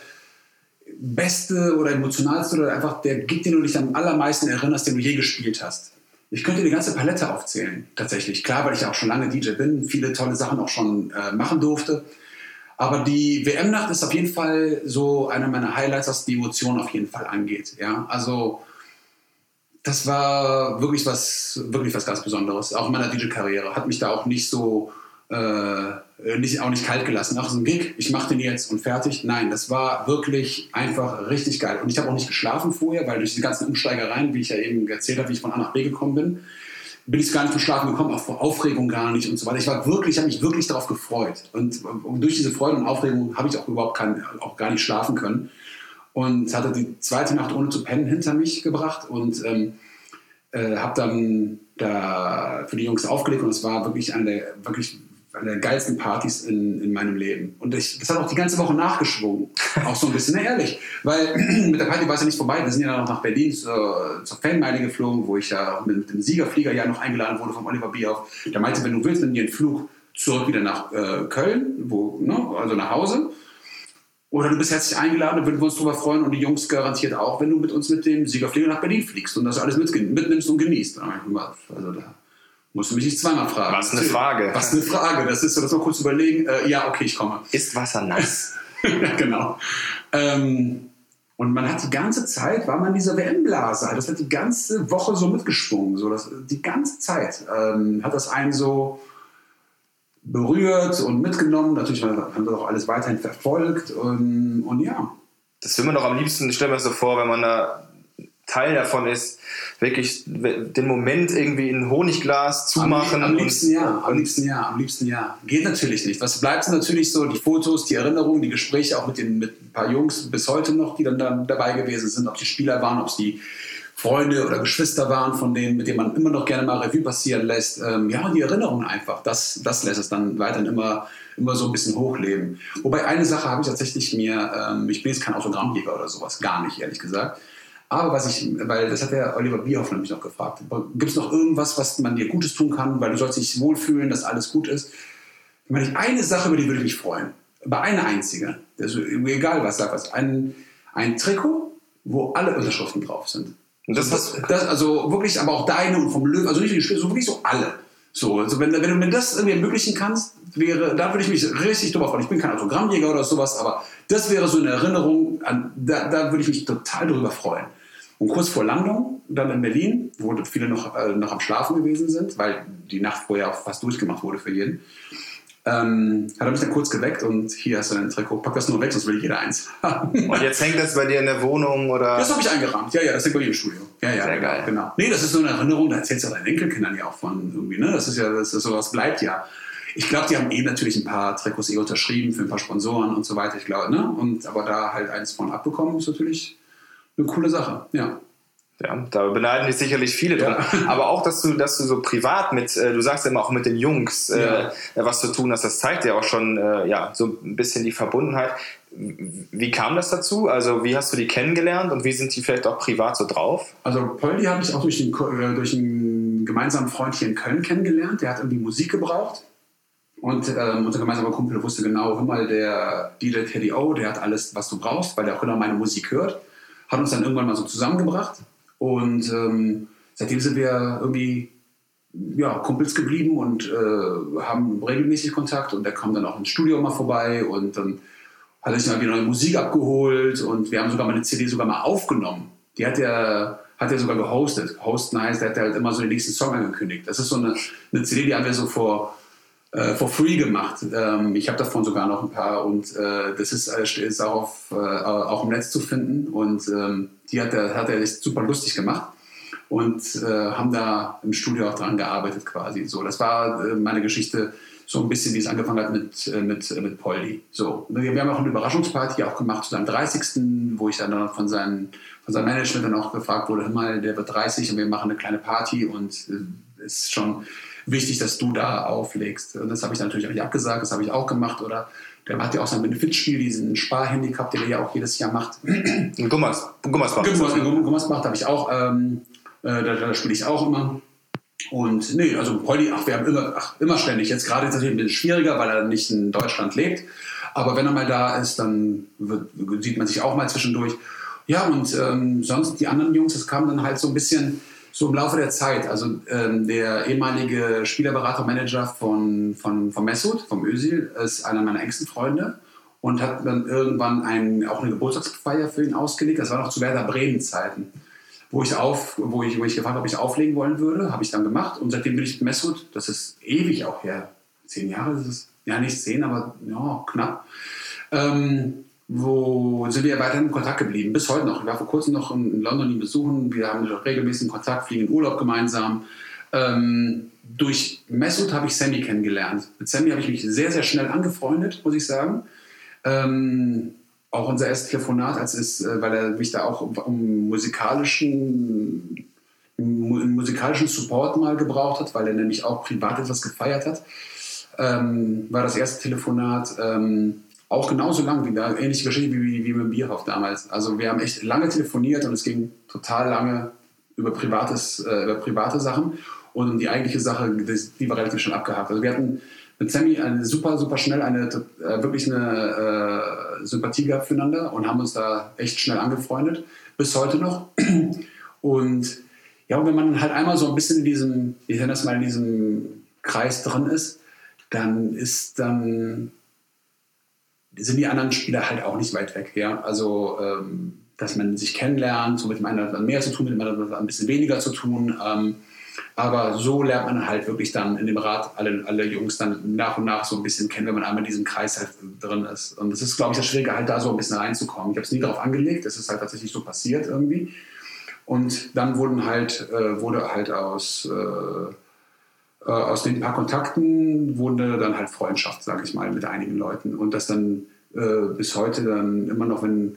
beste oder emotionalste oder einfach der Gig, den du dich am allermeisten erinnerst, den du je gespielt hast? Ich könnte die ganze Palette aufzählen, tatsächlich. Klar, weil ich ja auch schon lange DJ bin, viele tolle Sachen auch schon äh, machen durfte. Aber die WM-Nacht ist auf jeden Fall so einer meiner Highlights, was die Emotionen auf jeden Fall angeht. Ja, also das war wirklich was, wirklich was ganz Besonderes. Auch in meiner DJ-Karriere hat mich da auch nicht so, äh, nicht, auch nicht kalt gelassen. Ach, so ein Gig, ich mache den jetzt und fertig. Nein, das war wirklich einfach richtig geil. Und ich habe auch nicht geschlafen vorher, weil durch die ganzen Umsteigereien, wie ich ja eben erzählt habe, wie ich von A nach B gekommen bin, bin ich gar nicht zum Schlafen gekommen, auch vor Aufregung gar nicht und so weiter. Ich war wirklich, habe mich wirklich darauf gefreut. Und, und, durch diese Freude und Aufregung habe ich auch überhaupt kein, auch gar nicht schlafen können. Und hatte die zweite Nacht ohne zu pennen hinter mich gebracht und ähm, äh, habe dann da für die Jungs aufgelegt und es war wirklich eine wirklich eine der geilsten Partys in, in meinem Leben. Und ich, das hat auch die ganze Woche nachgeschwungen. Auch so ein bisschen, na, ehrlich. Weil mit der Party war es ja nicht vorbei. Wir sind ja noch nach Berlin zur, zur Fanmeile geflogen, wo ich ja mit dem Siegerflieger ja noch eingeladen wurde vom Oliver Bierhoff. Der meinte, wenn du willst, nimm dir einen Flug zurück wieder nach äh, Köln, wo, ne, also nach Hause. Oder du bist herzlich eingeladen, würden wir uns darüber freuen und die Jungs garantiert auch, wenn du mit uns mit dem Siegerflieger nach Berlin fliegst und das alles mitnimmst und genießt. Also da Musst du mich nicht zweimal fragen. Was eine Frage. Was eine Frage. Das ist so, das mal kurz überlegen. Äh, ja, okay, ich komme. Ist Wasser nass? ja, genau. Ähm, und man hat die ganze Zeit, war man in dieser WM-Blase. Das hat die ganze Woche so mitgesprungen. So das, die ganze Zeit ähm, hat das einen so berührt und mitgenommen. Natürlich haben wir auch alles weiterhin verfolgt. Und, und ja. Das will man doch am liebsten, ich stelle mir das so vor, wenn man da Teil davon ist, wirklich den Moment irgendwie in ein Honigglas zumachen. Am, am liebsten ja, am liebsten ja, am liebsten ja. Geht natürlich nicht. Was bleibt natürlich so? Die Fotos, die Erinnerungen, die Gespräche auch mit, den, mit ein paar Jungs bis heute noch, die dann, dann dabei gewesen sind, ob die Spieler waren, ob es die Freunde oder Geschwister waren, von denen, mit denen man immer noch gerne mal Revue passieren lässt. Ähm, ja, und die Erinnerungen einfach, das, das lässt es dann weiterhin immer, immer so ein bisschen hochleben. Wobei eine Sache habe ich tatsächlich mir, ähm, ich bin jetzt kein Autogrammjäger oder sowas, gar nicht, ehrlich gesagt. Aber was ich, weil das hat der Oliver Bierhoff nämlich noch gefragt, gibt es noch irgendwas, was man dir Gutes tun kann, weil du sollst dich wohlfühlen, dass alles gut ist? Ich meine, eine Sache, über die würde ich mich freuen. Über eine einzige. Also, egal was, sag was. Ein, ein Trikot, wo alle Unterschriften drauf sind. Das, das, das, also wirklich, aber auch deine und vom Löwen, also nicht die so wirklich so alle. So, also wenn, wenn du mir das irgendwie ermöglichen kannst, wäre, da würde ich mich richtig drüber freuen. Ich bin kein Autogrammjäger oder sowas, aber das wäre so eine Erinnerung, an, da, da würde ich mich total drüber freuen. Und kurz vor Landung, dann in Berlin, wo viele noch, äh, noch am Schlafen gewesen sind, weil die Nacht vorher auch fast durchgemacht wurde für jeden, ähm, hat er mich dann kurz geweckt und hier hast du dein Trikot, pack das nur weg, sonst will jeder eins haben. Und jetzt hängt das bei dir in der Wohnung oder? Das habe ich eingerahmt, ja, ja, das hängt bei dir im Studio. Ja, ja, Sehr genau, geil. genau. Nee, das ist so eine Erinnerung, da erzählst du deinen Enkelkindern ja auch von irgendwie, ne? Das ist ja, das ist, sowas bleibt ja. Ich glaube, die haben eh natürlich ein paar Trikots eh unterschrieben für ein paar Sponsoren und so weiter, ich glaube, ne? Und aber da halt eins von abbekommen, ist natürlich eine coole Sache, ja. Ja, da beneiden dich sicherlich viele dran. Ja. Aber auch, dass du, dass du so privat mit, äh, du sagst ja immer auch mit den Jungs, äh, Ja. was zu tun hast, das zeigt ja auch schon äh, ja, so ein bisschen die Verbundenheit. Wie kam das dazu? Also, wie hast du die kennengelernt und wie sind die vielleicht auch privat so drauf? Also Poldi habe ich auch durch, den, äh, durch einen gemeinsamen Freund hier in Köln kennengelernt. Der hat irgendwie Musik gebraucht. Und ähm, unser gemeinsamer Kumpel wusste genau, hör mal, der DJ Teddy O, der hat alles, was du brauchst, weil der auch genau meine Musik hört. Hat uns dann irgendwann mal so zusammengebracht. Und ähm, seitdem sind wir irgendwie ja, Kumpels geblieben und äh, haben regelmäßig Kontakt. Und der kam dann auch ins Studio mal vorbei und dann hat er sich dann wieder neue Musik abgeholt und wir haben sogar mal eine CD sogar mal aufgenommen. Die hat er, hat er sogar gehostet. Hosten heißt, der hat halt immer so den nächsten Song angekündigt. Das ist so eine, eine CD, die haben wir so vor, äh, for free gemacht. Ähm, ich habe davon sogar noch ein paar und äh, das ist, äh, ist auch, auf, äh, auch im Netz zu finden und ähm, die hat er, hat er super lustig gemacht und äh, haben da im Studio auch dran gearbeitet quasi. So, das war äh, meine Geschichte so ein bisschen, wie es angefangen hat mit, mit, mit Poldi. So, wir, haben auch eine Überraschungsparty auch gemacht zu seinem 30., wo ich dann, von, seinen, von seinem Management dann auch gefragt wurde, hör mal, der wird 30 und wir machen eine kleine Party und ist schon wichtig, dass du da auflegst. Und das habe ich natürlich auch nicht abgesagt, das habe ich auch gemacht. Oder der macht ja auch sein Benefitspiel, diesen Sparhandicap, den er ja auch jedes Jahr macht. In Gummers, Gummersbach. Gummersbach, in Gummersbach habe ich auch, ähm, äh, da, da spiele ich auch immer. Und nee, also Polly, ach, wir haben immer, ach, immer ständig. Jetzt gerade ist es natürlich ein bisschen schwieriger, weil er nicht in Deutschland lebt. Aber wenn er mal da ist, dann wird, sieht man sich auch mal zwischendurch. Ja, und ähm, sonst die anderen Jungs, das kam dann halt so ein bisschen so im Laufe der Zeit. Also ähm, der ehemalige Spielerberater, Manager von, von, von Mesut, vom Özil, ist einer meiner engsten Freunde und hat dann irgendwann ein, auch eine Geburtstagsfeier für ihn ausgelegt. Das war noch zu Werder Bremen Zeiten wo ich, auf, wo ich, wo ich gefragt habe, ob ich auflegen wollen würde, habe ich dann gemacht. Und seitdem bin ich mit Mesut, das ist ewig auch her, zehn Jahre ist es, ja nicht zehn, aber ja, knapp. Ähm, wo sind wir weiterhin in Kontakt geblieben, bis heute noch. Ich war vor kurzem noch in London ihn besuchen, wir haben regelmäßig Kontakt, fliegen in Urlaub gemeinsam. Ähm, durch Mesut habe ich Sammy kennengelernt. Mit Sammy habe ich mich sehr, sehr schnell angefreundet, muss ich sagen. Ähm, auch unser erstes Telefonat, als es, äh, weil er mich da auch um, um musikalischen, mu- musikalischen Support mal gebraucht hat, weil er nämlich auch privat etwas gefeiert hat, ähm, war das erste Telefonat ähm, auch genauso lang wie da, ähnliche Geschichte wie, wie mit Bierhoff damals. Also wir haben echt lange telefoniert und es ging total lange über, privates, äh, über private Sachen und die eigentliche Sache, die war relativ schnell abgehakt. Also wir hatten mit Sammy eine super, super schnell eine äh, wirklich eine äh, Sympathie gehabt füreinander und haben uns da echt schnell angefreundet, bis heute noch. Und ja, und wenn man halt einmal so ein bisschen in diesem, ich nenne das mal in diesem Kreis drin ist, dann ist dann sind die anderen Spieler halt auch nicht weit weg. Ja? Also, ähm, dass man sich kennenlernt, so mit dem einen hat man mehr zu tun, mit dem anderen ein bisschen weniger zu tun. Ähm, aber so lernt man halt wirklich dann in dem Rat alle, alle Jungs dann nach und nach so ein bisschen kennen, wenn man einmal in diesem Kreis halt drin ist. Und das ist, glaube ich, das Schwierige, halt da so ein bisschen reinzukommen. Ich habe es nie darauf angelegt, das ist halt tatsächlich so passiert irgendwie. Und dann wurden halt, äh, wurde halt aus, äh, äh, aus den paar Kontakten wurde dann halt Freundschaft, sage ich mal, mit einigen Leuten. Und das dann äh, bis heute dann immer noch, wenn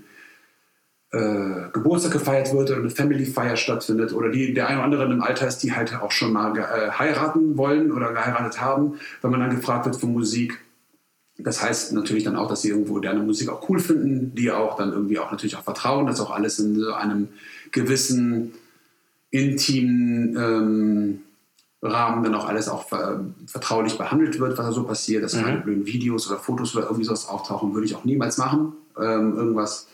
äh, Geburtstag gefeiert wird oder eine Family-Feier stattfindet oder die, der eine oder andere im Alter ist, die halt auch schon mal äh, heiraten wollen oder geheiratet haben, wenn man dann gefragt wird für Musik. Das heißt natürlich dann auch, dass sie irgendwo deren Musik auch cool finden, die auch dann irgendwie auch natürlich auch vertrauen, dass auch alles in so einem gewissen intimen ähm, Rahmen dann auch alles auch ver vertraulich behandelt wird, was da so passiert, dass keine blöden Videos oder Fotos oder irgendwie sowas auftauchen, würde ich auch niemals machen. Ähm, irgendwas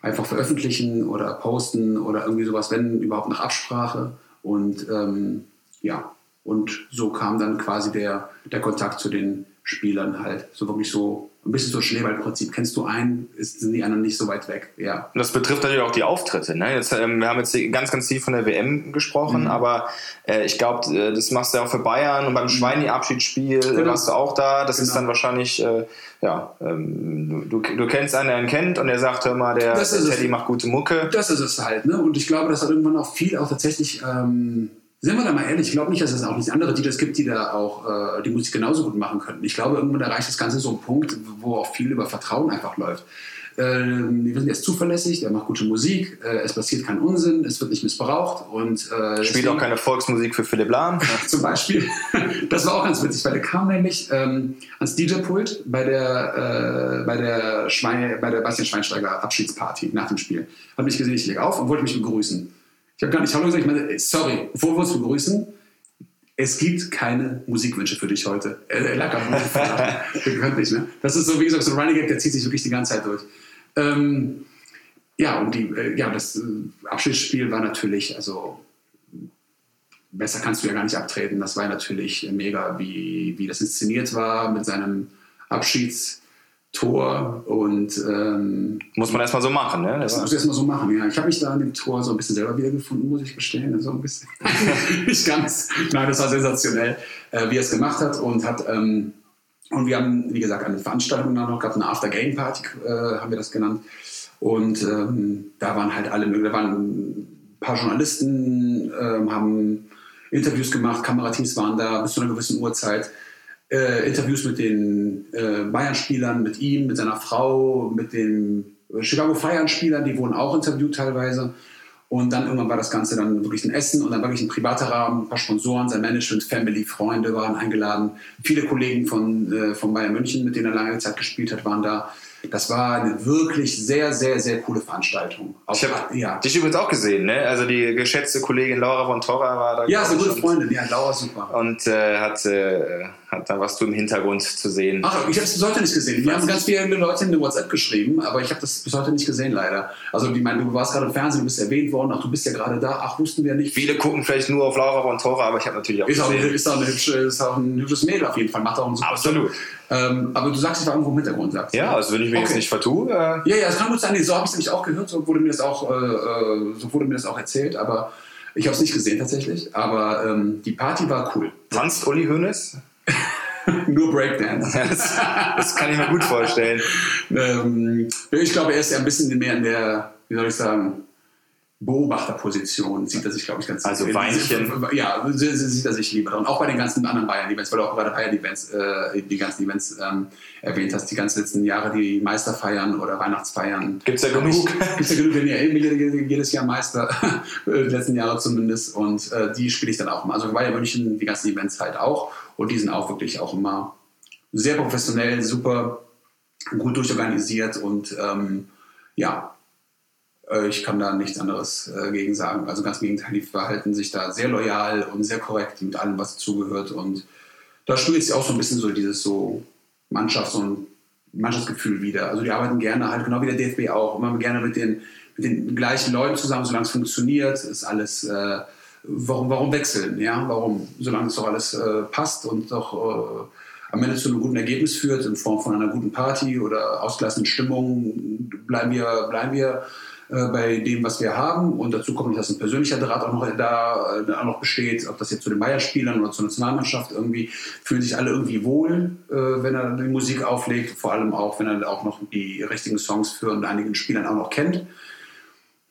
einfach veröffentlichen oder posten oder irgendwie sowas, wenn überhaupt nach Absprache. Und ähm, ja, und so kam dann quasi der, der Kontakt zu den Spielern halt. So wirklich so ein bisschen so Schneeballprinzip. Kennst du einen, ist, sind die anderen nicht so weit weg. Ja. Und das betrifft natürlich auch die Auftritte. Ne? Jetzt, ähm, wir haben jetzt ganz, ganz viel von der WM gesprochen, mhm. aber äh, ich glaube, äh, das machst du ja auch für Bayern und beim mhm. Schweini-Abschiedsspiel genau. warst du auch da. Das genau. ist dann wahrscheinlich, äh, ja, ähm, du, du kennst einen, der ihn kennt und der sagt, hör mal, der, der Teddy macht gute Mucke. Das ist es halt. Ne? Und ich glaube, dass hat irgendwann auch viel auch tatsächlich. Ähm, sind wir da mal ehrlich, ich glaube nicht, dass es auch nicht andere DJs gibt, die da auch äh, die Musik genauso gut machen könnten. Ich glaube, irgendwann erreicht das Ganze so einen Punkt, wo auch viel über Vertrauen einfach läuft. Ähm, wir sind jetzt zuverlässig, der macht gute Musik, äh, es passiert kein Unsinn, es wird nicht missbraucht und äh, spielt auch keine Volksmusik für Philipp Lahm. zum Beispiel. Das war auch ganz witzig, weil der kam nämlich ähm, ans DJ-Pult bei der äh, bei der Schwein, bei der Bastian Schweinsteiger Abschiedsparty nach dem Spiel. Hat mich gesehen, ich lege auf und wollte mich begrüßen. Ich habe gar nicht Hallo gesagt, ich meine, sorry, bevor wir uns begrüßen, es gibt keine Musikwünsche für dich heute. Er lag am Wir können nicht, ne? Das ist so, wie gesagt, so ein Running Gag, der zieht sich wirklich die ganze Zeit durch. Ähm, ja, und die, äh, ja, das äh, Abschiedsspiel war natürlich, also besser kannst du ja gar nicht abtreten. Das war natürlich mega, wie, wie das inszeniert war mit seinem Abschieds- Tor und ähm, muss man erstmal so machen, ne? Das muss du erstmal so machen, ja. Ich habe mich da an dem Tor so ein bisschen selber wiedergefunden, muss ich gestehen. So ein bisschen. Nicht ganz. Nein, das war sensationell, äh, wie er es gemacht hat und hat ähm, und wir haben, wie gesagt, eine Veranstaltung da noch gehabt, eine After-Game-Party äh, haben wir das genannt. Und ähm, da waren halt alle, da waren ein paar Journalisten, äh, haben Interviews gemacht, Kamerateams waren da bis zu einer gewissen Uhrzeit äh, Interviews mit den äh, Bayern-Spielern, mit ihm, mit seiner Frau, mit den Chicago Fire-Spielern, die wurden auch interviewt teilweise. Und dann irgendwann war das Ganze dann wirklich ein Essen und dann wirklich ein privater Rahmen, ein paar Sponsoren, sein Management, Family, Freunde waren eingeladen. Viele Kollegen von, äh, von Bayern München, mit denen er lange Zeit gespielt hat, waren da. Das war eine wirklich sehr, sehr, sehr coole Veranstaltung. Auch, ich habe ja. dich übrigens auch gesehen, ne? Also die geschätzte Kollegin Laura von Torra war da. Ja, so gute Freundin, ja, Laura super. Und äh, hat, äh, hat da was du im Hintergrund zu sehen. Ach, ich habe es bis heute nicht gesehen. Wir haben ganz viele Leute in der WhatsApp geschrieben, aber ich habe das bis heute nicht gesehen, leider. Also, die meinen, du warst gerade im Fernsehen, du bist erwähnt worden, ach, du bist ja gerade da, ach, wussten wir nicht. Viele gucken vielleicht nur auf Laura von Torra, aber ich habe natürlich auch ist gesehen. Auch, ist, auch eine hübsche, ist auch ein hübsches Mädel auf jeden Fall, macht auch einen super Absolut. Ähm, aber du sagst, ich war irgendwo im Hintergrund, sagst Ja, also wenn ich mich okay. jetzt nicht vertue. Äh ja, ja, es kann gut sein. Nee, so habe ich es nämlich auch gehört, so wurde mir das auch, äh, äh so wurde mir das auch erzählt, aber ich habe es nicht gesehen tatsächlich. Aber ähm, die Party war cool. Tanzt Uli Hoeneß? Nur Breakdance. das, das, kann ich mir gut vorstellen. ähm, ich glaube, er ist ja ein bisschen mehr in der, wie soll ich sagen, Beobachterposition sieht er sich, glaube ich, ganz Also Weinchen. Ja, sieht er sich lieber drin. Auch bei den ganzen anderen Bayern-Events, weil du auch bei den Bayern-Events, äh, die ganzen Events ähm, erwähnt hast, die ganzen letzten Jahre, die Meisterfeiern oder Weihnachtsfeiern. Gibt es ja genug. Gibt es ja genug, wenn ihr jedes Jahr Meister, äh, die letzten Jahre zumindest. Und äh, die spiele ich dann auch immer. Also Bayern München, die ganzen Events halt auch. Und die sind auch wirklich auch immer sehr professionell, super gut durchorganisiert und ähm, ja, ich kann da nichts anderes äh, gegen sagen. Also ganz im Gegenteil, die verhalten sich da sehr loyal und sehr korrekt mit allem, was dazugehört. Und da spielt sich auch so ein bisschen so dieses so Mannschafts- und Mannschaftsgefühl wieder. Also die arbeiten gerne halt, genau wie der DFB auch, immer gerne mit den, mit den gleichen Leuten zusammen, solange es funktioniert, ist alles, äh, warum, warum wechseln, ja, warum, solange es doch alles äh, passt und doch äh, am Ende zu einem guten Ergebnis führt, in Form von einer guten Party oder ausgelassenen Stimmung, bleiben wir, bleiben wir äh, bei dem, was wir haben. Und dazu kommt, dass ein persönlicher Draht auch noch da äh, auch noch besteht, ob das jetzt zu den Bayern-Spielern oder zur Nationalmannschaft irgendwie, fühlen sich alle irgendwie wohl, äh, wenn er die Musik auflegt, vor allem auch, wenn er auch noch die richtigen Songs für einigen Spielern auch noch kennt.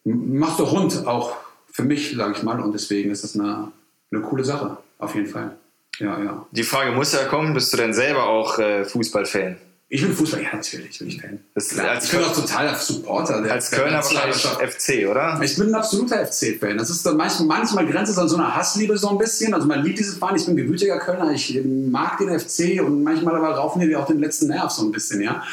Macht doch rund, auch für mich, sage ich mal, und deswegen ist das eine, eine coole Sache, auf jeden Fall. Ja, ja. Die Frage muss ja kommen, bist du denn selber auch äh, Fußballfan? Ich bin Fußball, ja, natürlich bin ich Fan. Das, als ich bin auch total Supporter. Der, als Kölner wahrscheinlich FC, oder? Ich bin ein absoluter FC-Fan. Das ist manchmal, manchmal grenzt es an so einer Hassliebe so ein bisschen. Also man liebt dieses Verein, ich bin gewütiger Kölner, ich mag den FC und manchmal aber raufen die auch den letzten Nerv so ein bisschen, ja.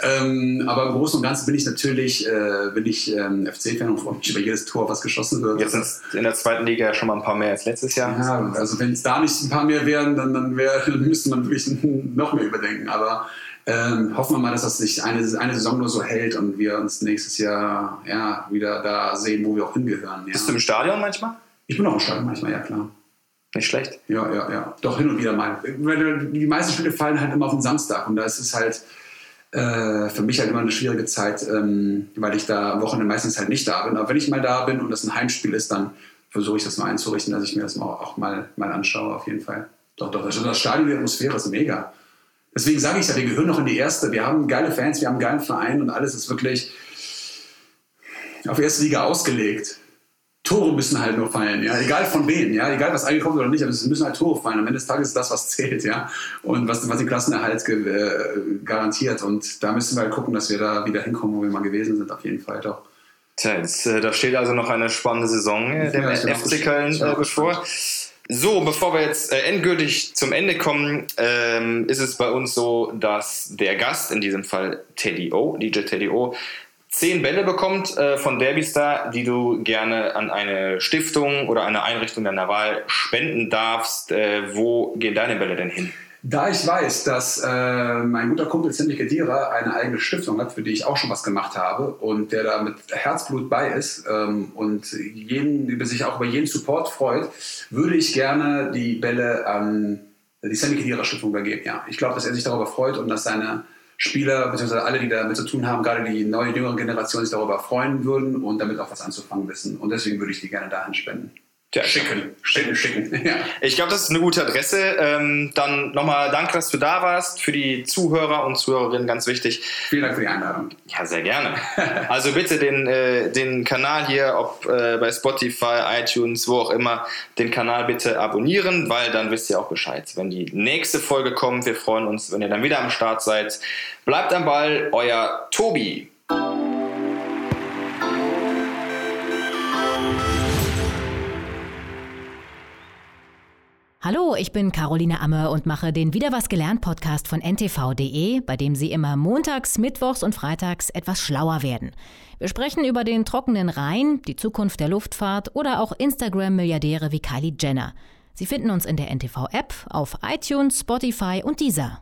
Ähm, aber im Großen und Ganzen bin ich natürlich äh, bin ich ähm, FC-Fan und freue mich über jedes Tor, was geschossen wird. Jetzt sind in der zweiten Liga ja schon mal ein paar mehr als letztes Jahr. Ja, also wenn es da nicht ein paar mehr wären, dann, dann, wär, dann müsste man wirklich noch mehr überdenken. Aber ähm, hoffen wir mal, dass das sich eine, eine Saison nur so hält und wir uns nächstes Jahr ja, wieder da sehen, wo wir auch hingehören. Ja. Bist du im Stadion manchmal? Ich bin auch im Stadion manchmal, ja klar. Nicht schlecht. Ja, ja, ja. Doch hin und wieder mal. Die meisten Spiele fallen halt immer auf den Samstag und da ist es halt äh, für mich halt immer eine schwierige Zeit, ähm, weil ich da am Wochenende meistens halt nicht da bin. Aber wenn ich mal da bin und das ein Heimspiel ist, dann versuche ich das mal einzurichten, dass ich mir das mal auch mal, mal anschaue, auf jeden Fall. Doch, doch, das Stadion, die Atmosphäre ist mega. Deswegen sage ich ja, wir gehören noch in die erste. Wir haben geile Fans, wir haben einen geilen Verein und alles ist wirklich auf erste Liga ausgelegt. Tore müssen halt nur fallen, ja, egal von wem, ja, egal was eingekommen ist oder nicht, aber es müssen halt Tore fallen. Am Ende des Tages ist das, was zählt, ja, und was, was den Klassenerhalt ge, äh, garantiert. Und da müssen wir halt gucken, dass wir da wieder hinkommen, wo wir mal gewesen sind, auf jeden Fall doch. Tja, jetzt, äh, da steht also noch eine spannende Saison äh, dem ja, FC Köln äh, bevor. So, bevor wir jetzt äh, endgültig zum Ende kommen, ähm, ist es bei uns so, dass der Gast, in diesem Fall Teddy O, DJ Teddy O, zehn Bälle bekommt äh, von Derbystar, die du gerne an eine Stiftung oder eine Einrichtung deiner Wahl spenden darfst. Äh, wo gehen deine Bälle denn hin? Da ich weiß, dass äh, mein guter Kumpel Cindy Kedira eine eigene Stiftung hat, für die ich auch schon was gemacht habe und der da mit Herzblut bei ist ähm, und jeden, über sich auch über jeden Support freut, würde ich gerne die Bälle an die Cindy Kedira Stiftung übergeben. Ja, ich glaube, dass er sich darüber freut und dass seine Spieler, beziehungsweise alle, die damit zu tun haben, gerade die neue, jüngere Generation sich darüber freuen würden und damit auch was anzufangen wissen. Und deswegen würde ich die gerne dahin spenden. Tja, schicken, schicken, schicken. Ja. Ich glaube, das ist eine gute Adresse. Ähm, dann nochmal danke, dass du da warst. Für die Zuhörer und Zuhörerinnen ganz wichtig. Vielen Dank für die Einladung. Ja, sehr gerne. Also bitte den, äh, den Kanal hier, ob äh, bei Spotify, iTunes, wo auch immer, den Kanal bitte abonnieren, weil dann wisst ihr auch Bescheid, wenn die nächste Folge kommt. Wir freuen uns, wenn ihr dann wieder am Start seid. Bleibt am Ball, euer Tobi. Hallo, ich bin Caroline Amme und mache den Wieder was gelernt Podcast von ntv.de, bei dem Sie immer montags, mittwochs und freitags etwas schlauer werden. Wir sprechen über den trockenen Rhein, die Zukunft der Luftfahrt oder auch Instagram-Milliardäre wie Kylie Jenner. Sie finden uns in der NTV-App, auf iTunes, Spotify und dieser.